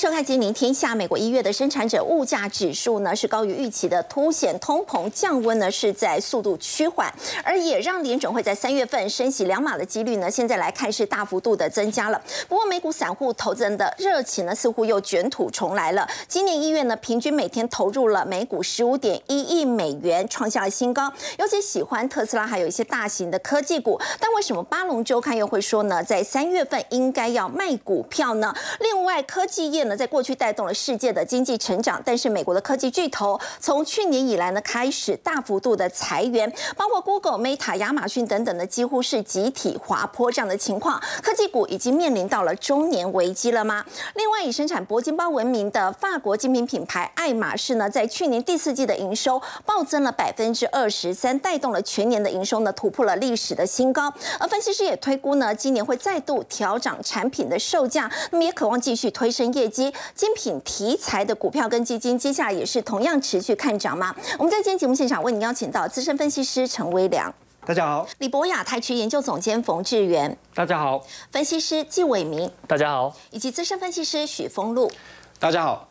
收看《金陵天下》。美国一月的生产者物价指数呢是高于预期的，凸显通膨降温呢是在速度趋缓，而也让联准会在三月份升息两码的几率呢，现在来看是大幅度的增加了。不过美股散户投资人的热情呢似乎又卷土重来了。今年一月呢，平均每天投入了美股十五点一亿美元，创下了新高。尤其喜欢特斯拉，还有一些大型的科技股。但为什么巴龙周刊又会说呢？在三月份应该要卖股票呢？另外，科技业在过去带动了世界的经济成长，但是美国的科技巨头从去年以来呢，开始大幅度的裁员，包括 Google、Meta、亚马逊等等的，几乎是集体滑坡这样的情况。科技股已经面临到了中年危机了吗？另外，以生产铂金包闻名的法国精品品牌爱马仕呢，在去年第四季的营收暴增了百分之二十三，带动了全年的营收呢，突破了历史的新高。而分析师也推估呢，今年会再度调涨产品的售价，那么也渴望继续推升业绩。精品题材的股票跟基金，接下来也是同样持续看涨吗？我们在今天节目现场为您邀请到资深分析师陈威良，大家好；李博雅太区研究总监冯志源，大家好；分析师纪伟明，大家好；以及资深分析师许峰路，大家好。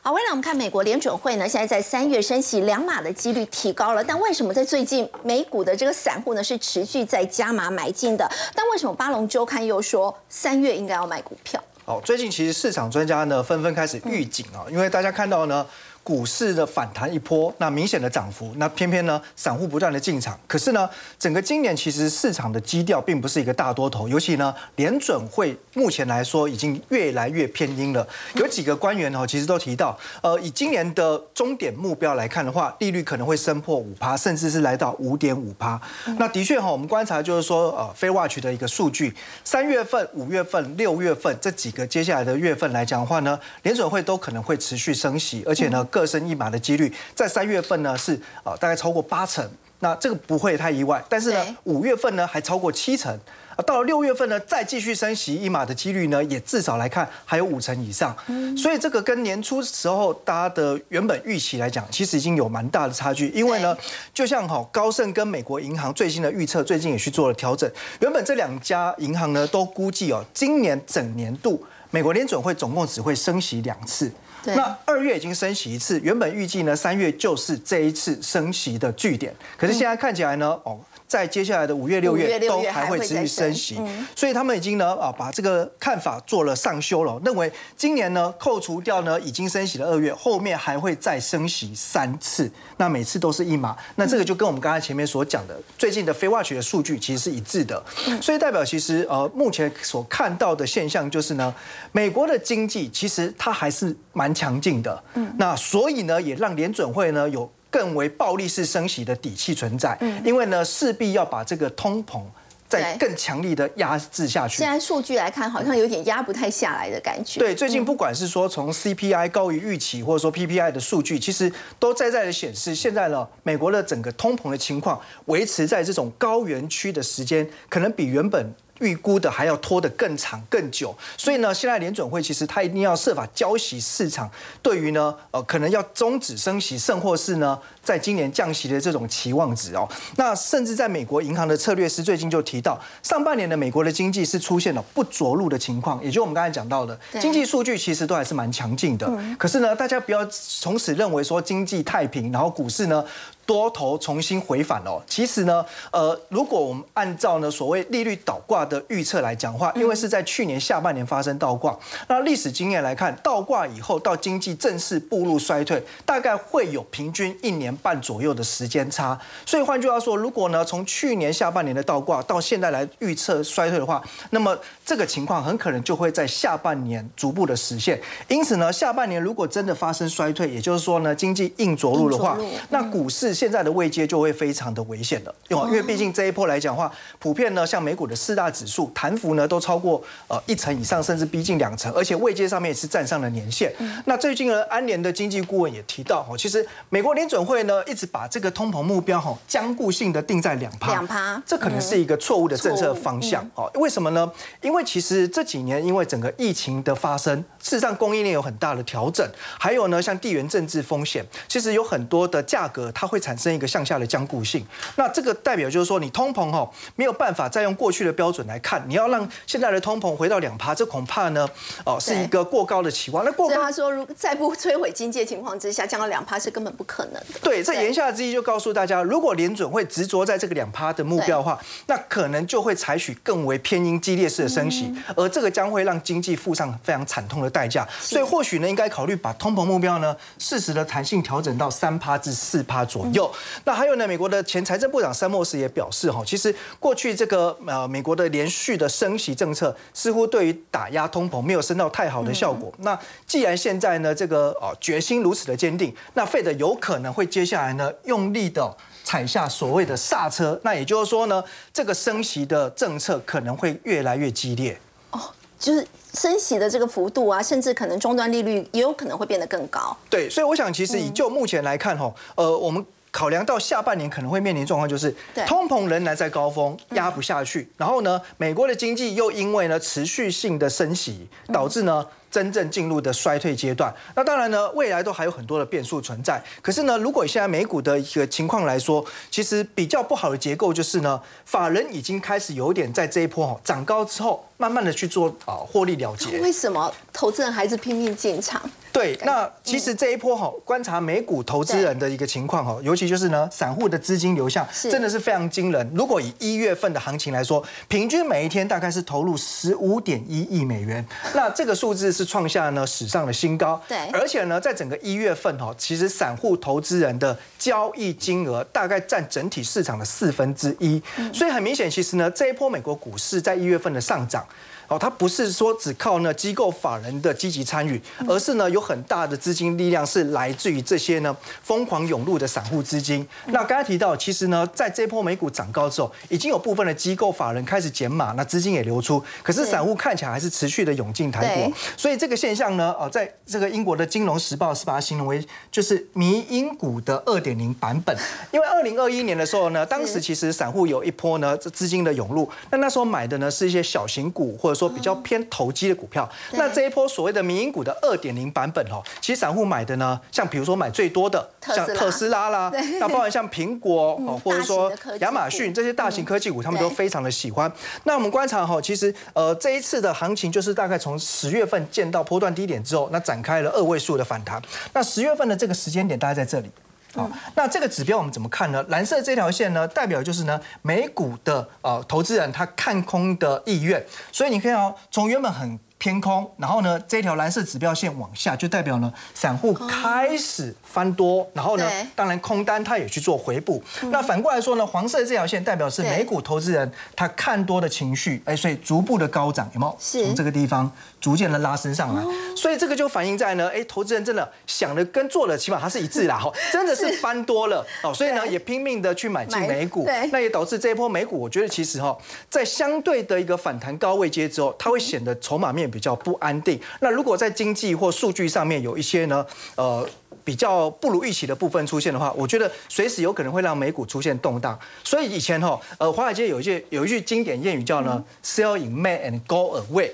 好，未来我们看美国联准会呢，现在在三月升息两码的几率提高了，但为什么在最近美股的这个散户呢是持续在加码买进的？但为什么巴龙周刊又说三月应该要买股票？哦，最近其实市场专家呢纷纷开始预警啊，因为大家看到呢。股市的反弹一波，那明显的涨幅，那偏偏呢，散户不断的进场。可是呢，整个今年其实市场的基调并不是一个大多头，尤其呢，联准会目前来说已经越来越偏阴了。有几个官员哦，其实都提到，呃，以今年的终点目标来看的话，利率可能会升破五趴，甚至是来到五点五趴。那的确哈，我们观察就是说，呃，非 watch 的一个数据，三月份、五月份、六月份这几个接下来的月份来讲的话呢，联准会都可能会持续升息，而且呢。各升一码的几率，在三月份呢是啊大概超过八成，那这个不会太意外。但是呢，五月份呢还超过七成，啊到了六月份呢再继续升息一码的几率呢，也至少来看还有五成以上。所以这个跟年初时候大家的原本预期来讲，其实已经有蛮大的差距。因为呢，就像哈高盛跟美国银行最新的预测，最近也去做了调整。原本这两家银行呢都估计哦，今年整年度美国联准会总共只会升息两次。那二月已经升息一次，原本预计呢三月就是这一次升息的据点，可是现在看起来呢，哦。在接下来的五月、六月都还会持续升。息，所以他们已经呢啊把这个看法做了上修了，认为今年呢扣除掉呢已经升息的二月，后面还会再升息三次，那每次都是一码，那这个就跟我们刚才前面所讲的最近的非 watch 的数据其实是一致的，所以代表其实呃目前所看到的现象就是呢，美国的经济其实它还是蛮强劲的，那所以呢也让联准会呢有。更为暴力式升息的底气存在，因为呢势必要把这个通膨再更强力的压制下去。现在数据来看，好像有点压不太下来的感觉。对，最近不管是说从 CPI 高于预期，或者说 PPI 的数据，其实都在在的显示，现在呢美国的整个通膨的情况维持在这种高原区的时间，可能比原本。预估的还要拖得更长更久，所以呢，现在联准会其实它一定要设法浇熄市场对于呢，呃，可能要终止升息，甚或是呢，在今年降息的这种期望值哦。那甚至在美国银行的策略师最近就提到，上半年的美国的经济是出现了不着陆的情况，也就我们刚才讲到的，经济数据其实都还是蛮强劲的。可是呢，大家不要从此认为说经济太平，然后股市呢。多头重新回返哦，其实呢，呃，如果我们按照呢所谓利率倒挂的预测来讲话，因为是在去年下半年发生倒挂，那历史经验来看，倒挂以后到经济正式步入衰退，大概会有平均一年半左右的时间差。所以换句话说，如果呢从去年下半年的倒挂到现在来预测衰退的话，那么这个情况很可能就会在下半年逐步的实现。因此呢，下半年如果真的发生衰退，也就是说呢经济硬着陆的话，那股市。现在的位阶就会非常的危险了，因为因为毕竟这一波来讲话，普遍呢像美股的四大指数弹幅呢都超过呃一成以上，甚至逼近两成，而且位阶上面也是站上了年限。那最近呢，安联的经济顾问也提到，哦，其实美国联准会呢一直把这个通膨目标哈僵固性的定在两趴，两趴，这可能是一个错误的政策方向。哦，为什么呢？因为其实这几年因为整个疫情的发生，事实上供应链有很大的调整，还有呢像地缘政治风险，其实有很多的价格它会。产生一个向下的僵固性。那这个代表就是说，你通膨哈没有办法再用过去的标准来看，你要让现在的通膨回到两趴，这恐怕呢哦是一个过高的期望。那过高，他说如果在不摧毁经济情况之下降到两趴是根本不可能的。对，这言下之意就告诉大家，如果联准会执着在这个两趴的目标的话，那可能就会采取更为偏鹰激烈式的升息，而这个将会让经济付上非常惨痛的代价。所以或许呢，应该考虑把通膨目标呢适时的弹性调整到三趴至四趴左右。那还有呢，美国的前财政部长山默斯也表示哈，其实过去这个呃美国的连续的升息政策似乎对于打压通膨没有升到太好的效果。那既然现在呢这个哦决心如此的坚定，那费德有可能会接下来呢用力的踩下所谓的刹车。那也就是说呢，这个升息的政策可能会越来越激烈。哦，就是升息的这个幅度啊，甚至可能终端利率也有可能会变得更高。对，所以我想其实以就目前来看哈，呃，我们。考量到下半年可能会面临状况，就是通膨仍然在高峰，压不下去。然后呢，美国的经济又因为呢持续性的升息，导致呢。真正进入的衰退阶段，那当然呢，未来都还有很多的变数存在。可是呢，如果现在美股的一个情况来说，其实比较不好的结构就是呢，法人已经开始有点在这一波哈涨高之后，慢慢的去做啊获利了结。为什么投资人还是拼命进场？对，那其实这一波哈，观察美股投资人的一个情况哈，尤其就是呢，散户的资金流向真的是非常惊人。如果以一月份的行情来说，平均每一天大概是投入十五点一亿美元，那这个数字。是创下呢史上的新高，对，而且呢，在整个一月份哈，其实散户投资人的交易金额大概占整体市场的四分之一，所以很明显，其实呢，这一波美国股市在一月份的上涨。哦，它不是说只靠呢机构法人的积极参与，而是呢有很大的资金力量是来自于这些呢疯狂涌入的散户资金。那刚才提到，其实呢在这波美股涨高之后，已经有部分的机构法人开始减码，那资金也流出，可是散户看起来还是持续的涌进台股。所以这个现象呢，哦，在这个英国的金融时报是把它形容为就是迷因股的二点零版本。因为二零二一年的时候呢，当时其实散户有一波呢这资金的涌入，那那时候买的呢是一些小型股或者。说比较偏投机的股票，那这一波所谓的民营股的二点零版本哦，其实散户买的呢，像比如说买最多的像特斯拉啦，那包含像苹果哦，或者说亚马逊这些大型科技股，他们都非常的喜欢。那我们观察哈，其实呃这一次的行情就是大概从十月份见到波段低点之后，那展开了二位数的反弹。那十月份的这个时间点大概在这里。好，那这个指标我们怎么看呢？蓝色这条线呢，代表就是呢美股的呃投资人他看空的意愿，所以你可以哦，从原本很。偏空，然后呢，这条蓝色指标线往下，就代表呢，散户开始翻多，然后呢，当然空单他也去做回补。那反过来说呢，黄色这条线代表是美股投资人他看多的情绪，哎，所以逐步的高涨，有没有？从这个地方逐渐的拉升上来，所以这个就反映在呢，哎，投资人真的想的跟做的起码它是一致啦，哈，真的是翻多了哦，所以呢，也拼命的去买进美股，那也导致这一波美股，我觉得其实哈，在相对的一个反弹高位阶之后，它会显得筹码面。比较不安定。那如果在经济或数据上面有一些呢，呃，比较不如预期的部分出现的话，我觉得随时有可能会让美股出现动荡。所以以前哈，呃，华尔街有一句有一句经典谚语叫呢，“Sell in May and go away”。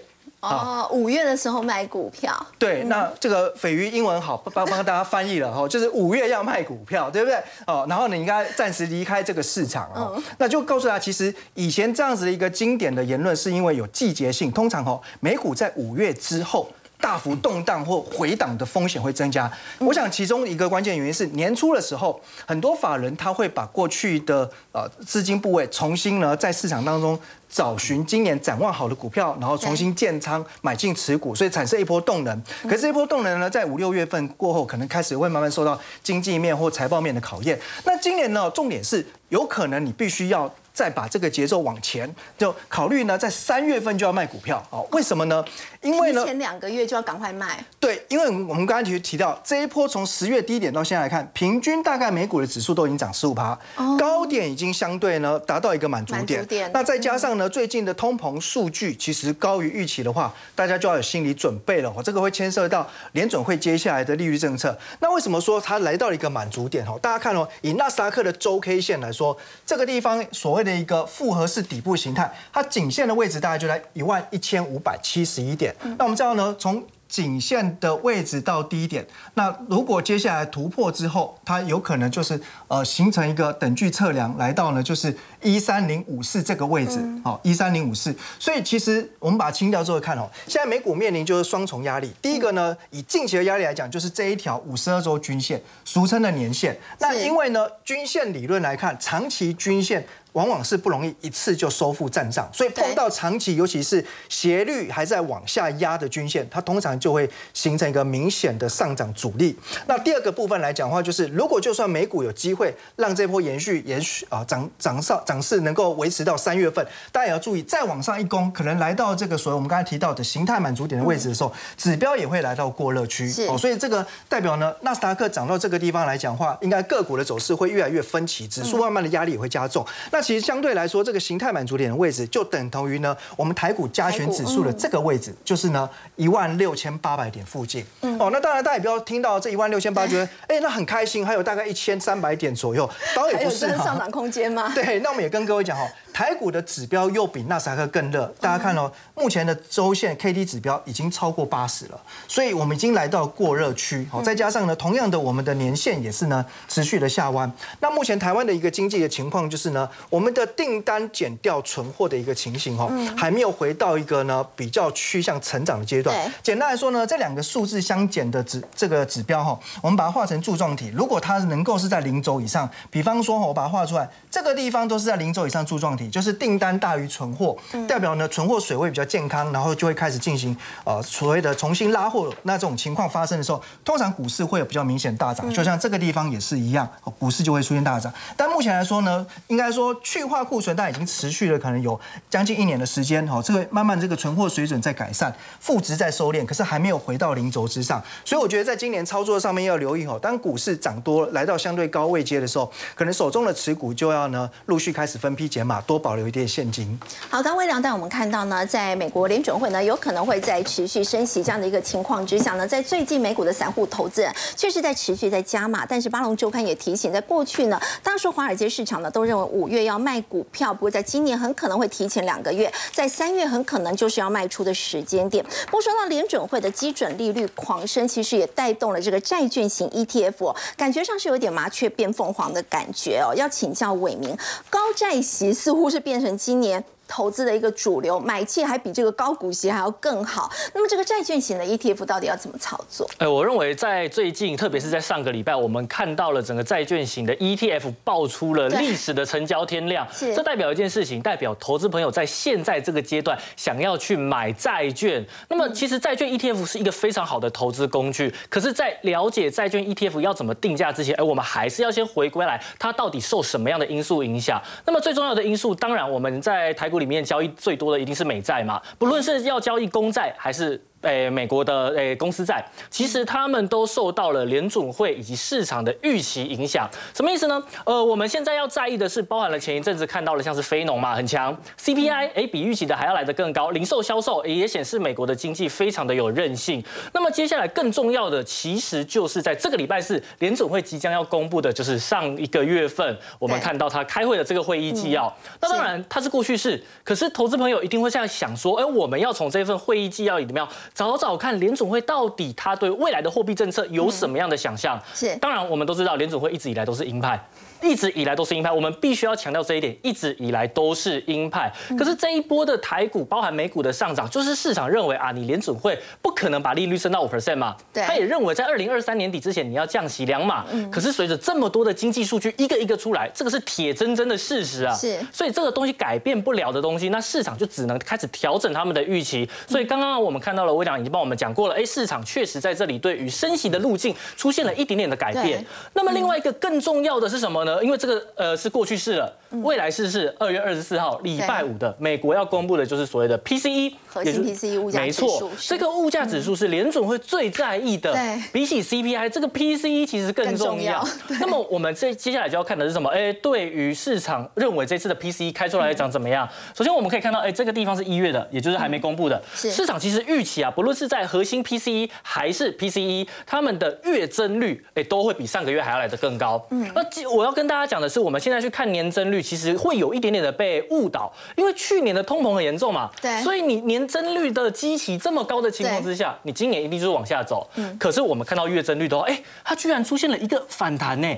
哦，五月的时候卖股票。对，那这个斐鱼英文好，帮帮大家翻译了哈，就是五月要卖股票，对不对？哦，然后你应该暂时离开这个市场哦。那就告诉大家，其实以前这样子的一个经典的言论，是因为有季节性，通常哦，美股在五月之后。大幅动荡或回档的风险会增加。我想其中一个关键原因是年初的时候，很多法人他会把过去的呃资金部位重新呢在市场当中找寻今年展望好的股票，然后重新建仓买进持股，所以产生一波动能。可是这一波动能呢，在五六月份过后，可能开始会慢慢受到经济面或财报面的考验。那今年呢，重点是有可能你必须要。再把这个节奏往前，就考虑呢，在三月份就要卖股票哦。为什么呢？因为呢，前两个月就要赶快卖。对，因为我们刚才提提到这一波从十月低点到现在来看，平均大概美股的指数都已经涨十五趴，高点已经相对呢达到一个满足点。那再加上呢，最近的通膨数据其实高于预期的话，大家就要有心理准备了哦。这个会牵涉到联准会接下来的利率政策。那为什么说它来到了一个满足点哦？大家看哦，以纳斯达克的周 K 线来说，这个地方所谓的一个复合式底部形态，它颈线的位置大概就在一万一千五百七十一点。那我们知道呢，从颈线的位置到低点，那如果接下来突破之后，它有可能就是呃形成一个等距测量，来到呢就是一三零五四这个位置，好一三零五四。所以其实我们把它清掉之后看哦，现在美股面临就是双重压力。第一个呢，以近期的压力来讲，就是这一条五十二周均线，俗称的年线。那因为呢，均线理论来看，长期均线。往往是不容易一次就收复战场，所以碰到长期，尤其是斜率还在往下压的均线，它通常就会形成一个明显的上涨阻力。那第二个部分来讲的话，就是如果就算美股有机会让这波延续延续啊涨涨上涨势能够维持到三月份，大家也要注意，再往上一攻，可能来到这个所谓我们刚才提到的形态满足点的位置的时候，指标也会来到过热区哦。所以这个代表呢，纳斯达克涨到这个地方来讲话，应该个股的走势会越来越分歧，指数慢慢的压力也会加重。那其实相对来说，这个形态满足点的位置就等同于呢，我们台股加权指数的这个位置，就是呢一万六千八百点附近。哦，那当然大家也不要听到这一万六千八，觉得哎那很开心，还有大概一千三百点左右，当然也不是上涨空间吗？对，那我们也跟各位讲哈。台股的指标又比纳斯达克更热，大家看哦，目前的周线 K D 指标已经超过八十了，所以我们已经来到过热区。好，再加上呢，同样的我们的年限也是呢持续的下弯。那目前台湾的一个经济的情况就是呢，我们的订单减掉存货的一个情形哈，还没有回到一个呢比较趋向成长的阶段。简单来说呢，这两个数字相减的指这个指标哈，我们把它画成柱状体，如果它能够是在零轴以上，比方说我把它画出来，这个地方都是在零轴以上柱状体。就是订单大于存货，代表呢存货水位比较健康，然后就会开始进行呃所谓的重新拉货。那这种情况发生的时候，通常股市会有比较明显大涨，就像这个地方也是一样，股市就会出现大涨。但目前来说呢，应该说去化库存，但已经持续了可能有将近一年的时间，哦，这个慢慢这个存货水准在改善，负值在收敛，可是还没有回到零轴之上。所以我觉得在今年操作上面要留意哦，当股市涨多来到相对高位阶的时候，可能手中的持股就要呢陆续开始分批减码多。多保留一点现金。好，刚微良带我们看到呢，在美国联准会呢，有可能会在持续升息这样的一个情况之下呢，在最近美股的散户投资人确实在持续在加码。但是巴龙周刊也提醒，在过去呢，当时华尔街市场呢都认为五月要卖股票，不过在今年很可能会提前两个月，在三月很可能就是要卖出的时间点。不说到联准会的基准利率狂升，其实也带动了这个债券型 ETF，感觉上是有点麻雀变凤凰的感觉哦。要请教伟明，高债息似乎。不是变成今年。投资的一个主流，买气还比这个高股息还要更好。那么这个债券型的 ETF 到底要怎么操作？哎，我认为在最近，特别是在上个礼拜，我们看到了整个债券型的 ETF 爆出了历史的成交天量。这代表一件事情，代表投资朋友在现在这个阶段想要去买债券。那么其实债券 ETF 是一个非常好的投资工具。可是，在了解债券 ETF 要怎么定价之前，哎，我们还是要先回归来，它到底受什么样的因素影响？那么最重要的因素，当然我们在台。里面交易最多的一定是美债嘛，不论是要交易公债还是。诶，美国的诶公司债，其实他们都受到了联准会以及市场的预期影响。什么意思呢？呃，我们现在要在意的是，包含了前一阵子看到了像是非农嘛很强，CPI 诶比预期的还要来得更高，零售销售也显示美国的经济非常的有韧性。那么接下来更重要的，其实就是在这个礼拜四，联准会即将要公布的，就是上一个月份我们看到他开会的这个会议纪要。那当然它是过去式，可是投资朋友一定会这样想说，哎，我们要从这份会议纪要里面。找找看联总会到底他对未来的货币政策有什么样的想象？是，当然我们都知道联总会一直以来都是鹰派。一直以来都是鹰派，我们必须要强调这一点，一直以来都是鹰派。可是这一波的台股，包含美股的上涨，就是市场认为啊，你联准会不可能把利率升到五 percent 嘛？对。他也认为在二零二三年底之前你要降息两码。嗯。可是随着这么多的经济数据一个一个出来，这个是铁铮铮的事实啊。是。所以这个东西改变不了的东西，那市场就只能开始调整他们的预期。所以刚刚我们看到了，魏长已经帮我们讲过了，哎，市场确实在这里对于升息的路径出现了一点点的改变。那么另外一个更重要的是什么呢？因为这个呃。是过去式了，未来是是二月二十四号礼拜五的，美国要公布的就是所谓的 PCE，核心 PCE 物价指数。没错，这个物价指数是联准会最在意的，比起 CPI，这个 PCE 其实更重要。那么我们这接下来就要看的是什么？哎，对于市场认为这次的 PCE 开出来长怎么样？首先我们可以看到，哎，这个地方是一月的，也就是还没公布的。市场其实预期啊，不论是在核心 PCE 还是 PCE，他们的月增率，哎，都会比上个月还要来的更高。嗯，那我要跟大家讲的是，我们现在去看年增率，其实会有一点点的被误导，因为去年的通膨很严重嘛，对，所以你年增率的基期这么高的情况之下，你今年一定就是往下走。嗯，可是我们看到月增率的话，哎，它居然出现了一个反弹呢。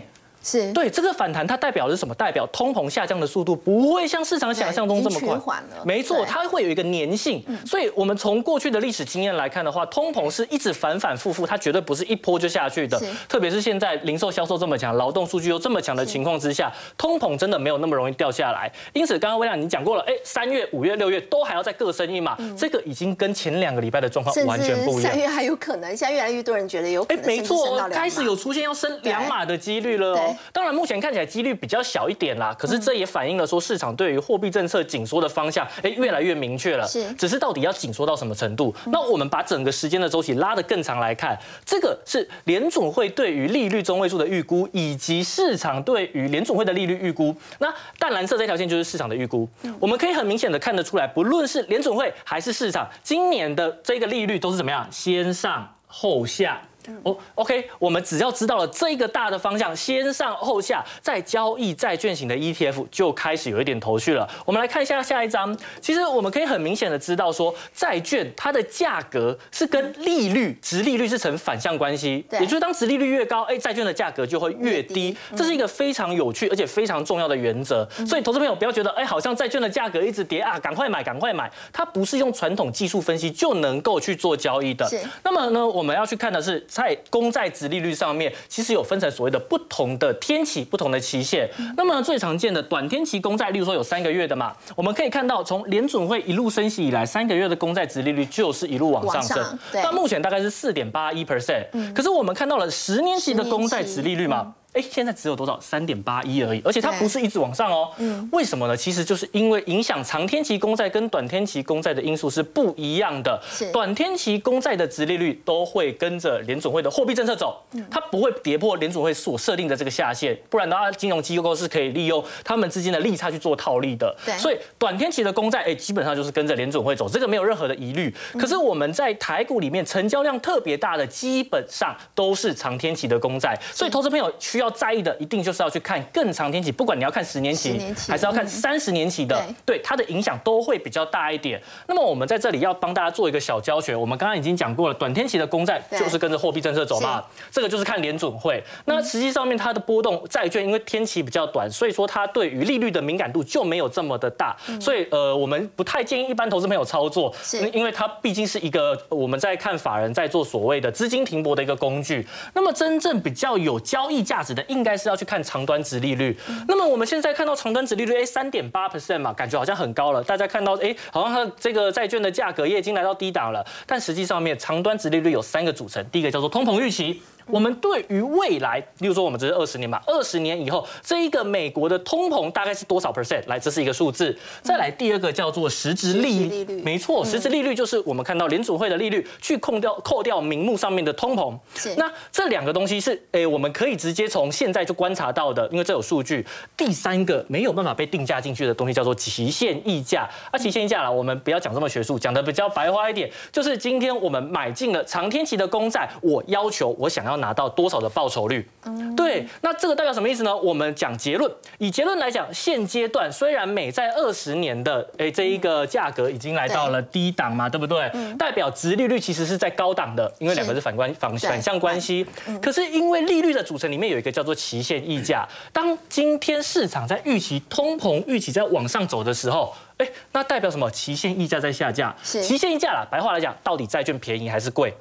是对这个反弹，它代表的是什么？代表通膨下降的速度不会像市场想象中这么快。没错，它会有一个粘性。所以，我们从过去的历史经验来看的话，通膨是一直反反复复，它绝对不是一波就下去的。特别是现在零售销售这么强，劳动数据又这么强的情况之下，通膨真的没有那么容易掉下来。因此，刚刚威亮你讲过了，哎，三月、五月、六月都还要再各升一码，这个已经跟前两个礼拜的状况完全不一样。三月还有可能，现在越来越多人觉得有可能。哎，没错，开始有出现要升两码的几率了哦。当然，目前看。起来几率比较小一点啦，可是这也反映了说市场对于货币政策紧缩的方向，哎，越来越明确了。是，只是到底要紧缩到什么程度？那我们把整个时间的周期拉得更长来看，这个是联总会对于利率中位数的预估，以及市场对于联总会的利率预估。那淡蓝色这条线就是市场的预估。我们可以很明显的看得出来，不论是联总会还是市场，今年的这个利率都是怎么样？先上后下。哦，OK，我们只要知道了这一个大的方向，先上后下，再交易债券型的 ETF 就开始有一点头绪了。我们来看一下下一张，其实我们可以很明显的知道说，债券它的价格是跟利率、值利率是成反向关系，也就是当值利率越高，哎，债券的价格就会越低。这是一个非常有趣而且非常重要的原则。所以投资朋友不要觉得，哎，好像债券的价格一直跌啊，赶快买，赶快买，它不是用传统技术分析就能够去做交易的。那么呢，我们要去看的是。在公债值利率上面，其实有分成所谓的不同的天期、不同的期限。那么最常见的短天期公债，例如说有三个月的嘛，我们可以看到从联准会一路升息以来，三个月的公债值利率就是一路往上升。到目前大概是四点八一 percent。可是我们看到了十年期的公债值利率嘛？哎，现在只有多少？三点八一而已，而且它不是一直往上哦。嗯，为什么呢？其实就是因为影响长天期公债跟短天期公债的因素是不一样的。是，短天期公债的殖利率都会跟着联总会的货币政策走，它不会跌破联总会所设定的这个下限，不然的话，金融机构是可以利用他们之间的利差去做套利的。对，所以短天期的公债，哎，基本上就是跟着联总会走，这个没有任何的疑虑。可是我们在台股里面成交量特别大的，基本上都是长天期的公债，所以投资朋友需要。要在意的一定就是要去看更长天期，不管你要看十年期还是要看三十年期的，对它的影响都会比较大一点。那么我们在这里要帮大家做一个小教学，我们刚刚已经讲过了，短天期的公债就是跟着货币政策走嘛，这个就是看联准会。那实际上面它的波动，债券因为天期比较短，所以说它对于利率的敏感度就没有这么的大，所以呃我们不太建议一般投资朋友操作，因为它毕竟是一个我们在看法人在做所谓的资金停泊的一个工具。那么真正比较有交易价值。应该是要去看长端值利率。那么我们现在看到长端值利率，哎，三点八 percent 嘛，感觉好像很高了。大家看到，哎，好像它这个债券的价格也已经来到低档了。但实际上面，长端值利率有三个组成，第一个叫做通膨预期。我们对于未来，例如说我们这是二十年嘛，二十年以后这一个美国的通膨大概是多少 percent？来，这是一个数字。再来第二个叫做实质利率，没错，实质利率就是我们看到联储会的利率去控掉扣掉名目上面的通膨。那这两个东西是诶，我们可以直接从现在就观察到的，因为这有数据。第三个没有办法被定价进去的东西叫做期限溢价。啊，期限溢价了，我们不要讲这么学术，讲的比较白话一点，就是今天我们买进了长天期的公债，我要求我想要。拿到多少的报酬率？对，那这个代表什么意思呢？我们讲结论，以结论来讲，现阶段虽然美债二十年的哎这一个价格已经来到了低档嘛，对不对？代表值利率其实是在高档的，因为两个是反关反反向关系。可是因为利率的组成里面有一个叫做期限溢价，当今天市场在预期通膨预期在往上走的时候，哎，那代表什么？期限溢价在下降，期限溢价了。白话来讲，到底债券便宜还是贵？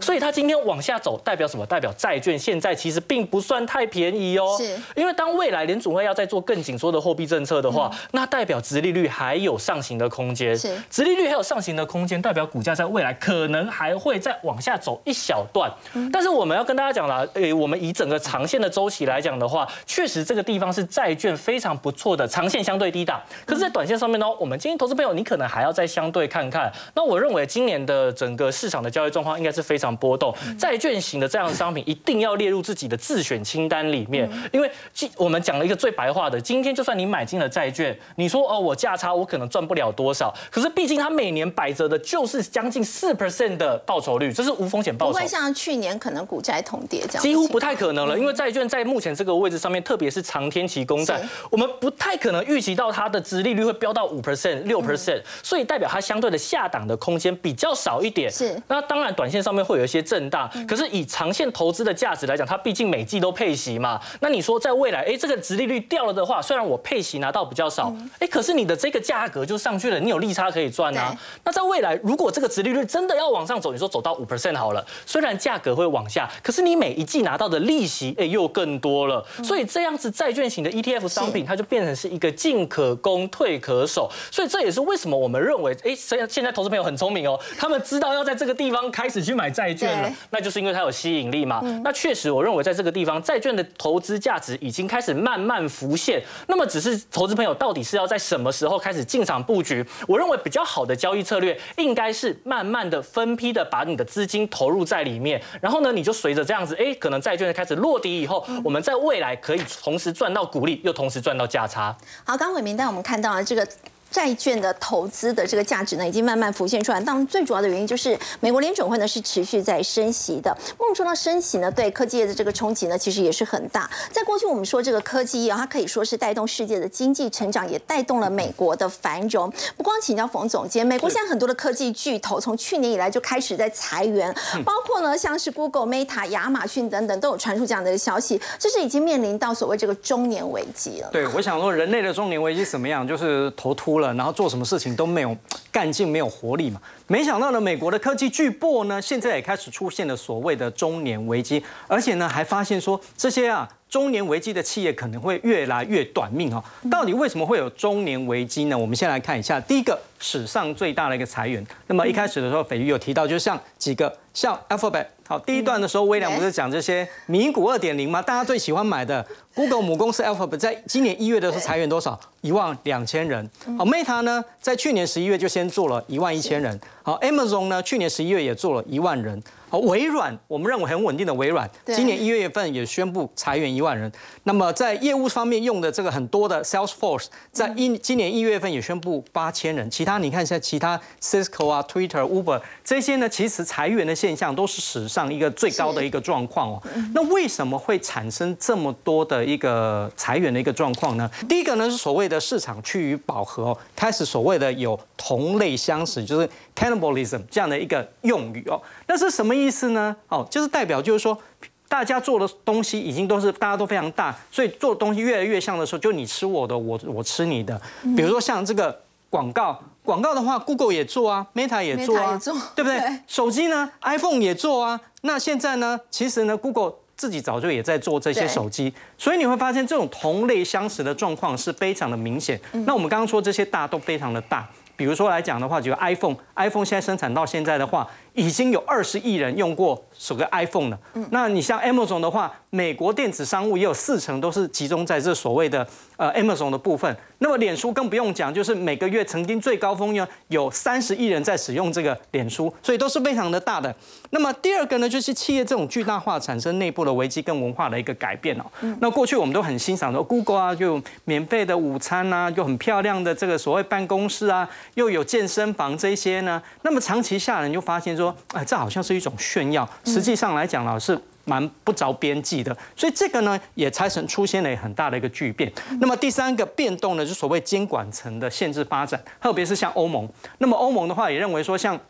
所以它今天往下走，代表什么？代表债券现在其实并不算太便宜哦。是。因为当未来联储会要再做更紧缩的货币政策的话，那代表殖利率还有上行的空间。是。殖利率还有上行的空间，代表股价在未来可能还会再往下走一小段。但是我们要跟大家讲了，诶，我们以整个长线的周期来讲的话，确实这个地方是债券非常不错的长线相对低档。可是，在短线上面呢，我们今天投资朋友你可能还要再相对看看。那我认为今年的整个市场的交易状况应该是非。非常波动。债券型的这样的商品一定要列入自己的自选清单里面，因为我们讲了一个最白话的，今天就算你买进了债券，你说哦我价差我可能赚不了多少，可是毕竟它每年摆着的就是将近四 percent 的报酬率，这是无风险报酬。不会像去年可能股债同跌这样。几乎不太可能了，因为债券在目前这个位置上面，特别是长天期公债，我们不太可能预期到它的殖利率会飙到五 percent、六 percent，所以代表它相对的下档的空间比较少一点。是，那当然短线上面会有一些震荡，可是以长线投资的价值来讲，它毕竟每季都配息嘛。那你说在未来，哎，这个殖利率掉了的话，虽然我配息拿到比较少，哎，可是你的这个价格就上去了，你有利差可以赚啊。那在未来，如果这个殖利率真的要往上走，你说走到五 percent 好了，虽然价格会往下，可是你每一季拿到的利息，哎，又更多了。所以这样子债券型的 ETF 商品，它就变成是一个进可攻退可守。所以这也是为什么我们认为，哎，现现在投资朋友很聪明哦，他们知道要在这个地方开始去买债券了，那就是因为它有吸引力嘛。那确实，我认为在这个地方，债券的投资价值已经开始慢慢浮现。那么，只是投资朋友到底是要在什么时候开始进场布局？我认为比较好的交易策略，应该是慢慢的分批的把你的资金投入在里面，然后呢，你就随着这样子，哎，可能债券开始落地以后，我们在未来可以同时赚到股利，又同时赚到价差。好，刚伟明带我们看到了这个。债券的投资的这个价值呢，已经慢慢浮现出来。当然，最主要的原因就是美国联准会呢是持续在升息的。梦中的升息呢，对科技业的这个冲击呢，其实也是很大。在过去，我们说这个科技业它可以说是带动世界的经济成长，也带动了美国的繁荣。不光请教冯总监，美国现在很多的科技巨头从去年以来就开始在裁员，包括呢像是 Google、Meta、亚马逊等等，都有传出这样的消息。这是已经面临到所谓这个中年危机了。对，我想说人类的中年危机怎么样？就是头秃了。然后做什么事情都没有干劲，没有活力嘛。没想到呢，美国的科技巨擘呢，现在也开始出现了所谓的中年危机，而且呢，还发现说这些啊中年危机的企业可能会越来越短命哦。到底为什么会有中年危机呢？我们先来看一下，第一个史上最大的一个裁员。那么一开始的时候，斐鱼有提到，就像几个像 Alphabet。好，第一段的时候，威廉不是讲这些米股二点零吗？大家最喜欢买的 Google 母公司 Alphabet，在今年一月的时候裁员多少？一万两千人。好，Meta 呢，在去年十一月就先做了一万一千人。好，Amazon 呢，去年十一月也做了一万人。好，微软，我们认为很稳定的微软，今年一月份也宣布裁员一万人。那么在业务方面用的这个很多的 Salesforce，在一今年一月份也宣布八千人。其他你看一下，其他 Cisco 啊、Twitter、Uber 这些呢，其实裁员的现象都是史上一个最高的一个状况哦。那为什么会产生这么多的一个裁员的一个状况呢？第一个呢是所谓的市场趋于饱和哦，开始所谓的有同类相食，就是 cannibalism 这样的一个用语哦。那是什么意思呢？哦，就是代表就是说，大家做的东西已经都是大家都非常大，所以做的东西越来越像的时候，就你吃我的，我我吃你的。比如说像这个广告。广告的话，Google 也做啊，Meta 也做啊，对不对？手机呢，iPhone 也做啊。那现在呢，其实呢，Google 自己早就也在做这些手机，所以你会发现这种同类相似的状况是非常的明显。那我们刚刚说这些大都非常的大，比如说来讲的话，就 iPhone，iPhone 现在生产到现在的话，已经有二十亿人用过首个 iPhone 了。那你像 Amazon 的话，美国电子商务也有四成都是集中在这所谓的呃 Amazon 的部分。那么脸书更不用讲，就是每个月曾经最高峰呢有三十亿人在使用这个脸书，所以都是非常的大的。那么第二个呢，就是企业这种巨大化产生内部的危机跟文化的一个改变哦。那过去我们都很欣赏的 Google 啊，就免费的午餐啊，又很漂亮的这个所谓办公室啊，又有健身房这些呢。那么长期下来，你就发现说，哎，这好像是一种炫耀，实际上来讲呢是。蛮不着边际的，所以这个呢也产生出现了很大的一个巨变。那么第三个变动呢，就所谓监管层的限制发展，特别是像欧盟。那么欧盟的话也认为说，像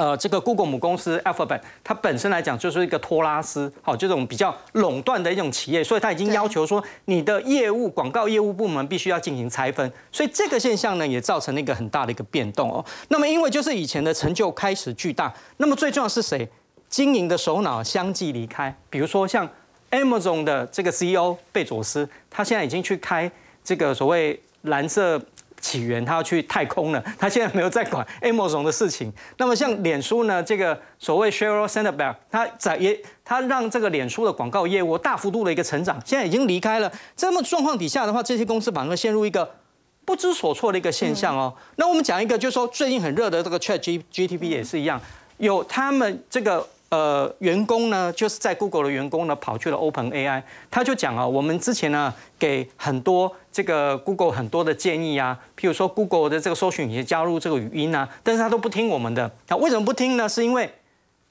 呃这个 Google 母公司 Alphabet，它本身来讲就是一个托拉斯，好这种比较垄断的一种企业，所以它已经要求说你的业务广告业务部门必须要进行拆分。所以这个现象呢也造成了一个很大的一个变动哦。那么因为就是以前的成就开始巨大，那么最重要是谁？经营的首脑相继离开，比如说像 Amazon 的这个 CEO 贝佐斯，他现在已经去开这个所谓蓝色起源，他要去太空了，他现在没有在管 Amazon 的事情。那么像脸书呢，这个所谓 Sheryl Sandberg，他在也他让这个脸书的广告业务大幅度的一个成长，现在已经离开了。这么状况底下的话，这些公司反而陷入一个不知所措的一个现象哦。那我们讲一个，就是说最近很热的这个 Chat G GTP 也是一样，有他们这个。呃员工呢，就是在 Google 的员工呢跑去了 Open AI，他就讲啊，我们之前呢给很多这个 Google 很多的建议啊，譬如说 Google 的这个搜寻也加入这个语音啊，但是他都不听我们的。那为什么不听呢？是因为